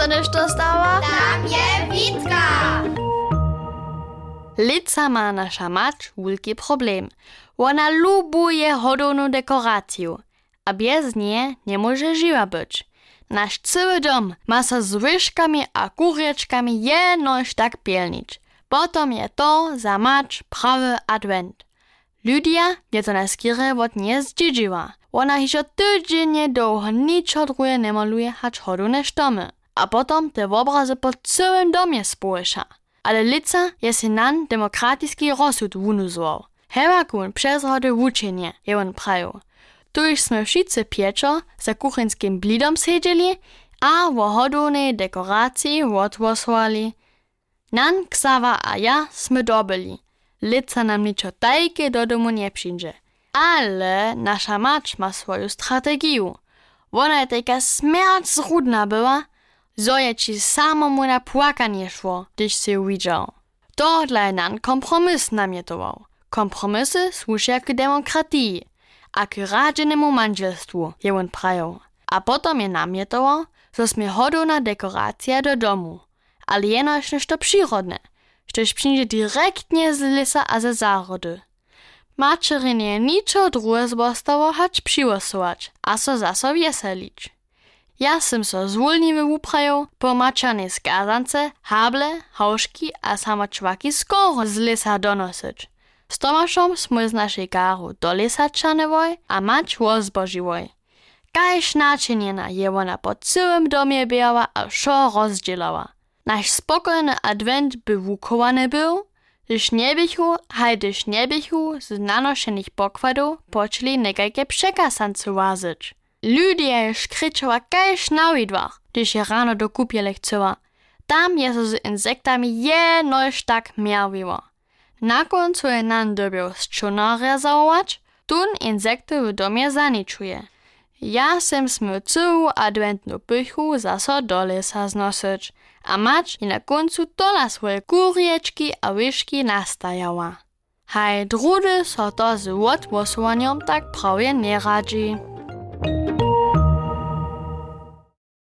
dostaneš to stała? Tam je Witka! Lica ma nasza mać wielki problem. Ona lubuje hodowną dekorację, a bez niej nie może żyła być. Nasz cały dom ma się z łyżkami a kureczkami jenoś tak pielnić. Potom je to za mać prawy advent. Ludia je to na skierę od nie zdziedziła. Ona hižo tydzienie długo niczo drugie nie maluje, hać hodowne sztomy. A potom te obrazy po całym domie spłyša. Ale lica je si nan demokratiski rozsud wunuzował. Herakun przez rody wuczenie, je on praju. Tu już sme wszyscy pieczo za kuchenskim blidom siedzieli, a wo hodownej dekoracji odwosłali. Nan, Ksawa a ja sme dobili. Lica nam niczo tajke do domu nie przyjdzie. Ale nasza mać ma swoją strategię. Ona taka smert zrudna była, zo je ci samomu na płakanie szło, gdyś się widział. To dla nan kompromis namietował. Kompromisy służą k demokratii, a k radzennemu manželstwu, je on prajał. A potom je namietował, że sme hodowna dekoracja do domu, ale jenoś nešto przyrodne, štož przyjdzie direktnie z lesa a ze zárody. Mačerinie niczo druhe zbostało hać przyłosować, a so zaso wieselić. Ja sem so zwolniwy uprajał, po maczanej skazance, hable, hauszki a sama czwaki skoro z lesa donosić. Z Tomaszom sme z naszej garu do lesa czanewoj, a mać wozbożiwoj. Kaj znaczeniena je ona po całym domie biała a wszo rozdzielała. Nasz spokojny advent by wukowany był, gdyż nie bychu, haj gdyż nie bychu z nanoszenych pokładów poczęli nekajkie przekasance wazyć. Ludzie już krzyczała kajś na widwach, gdyż je rano do. Tam je so z insektami jenoś tak miawiło. Na końcu je nam dobił z czunarja zawołać, tun insekty w domie zaniczuje. Ja sem całą adwentną pychu zaso do lesa a mać i na końcu to na swoje kurieczki a łyżki nastajała. Haj drudy so to z tak prawie nie radzi. Thank you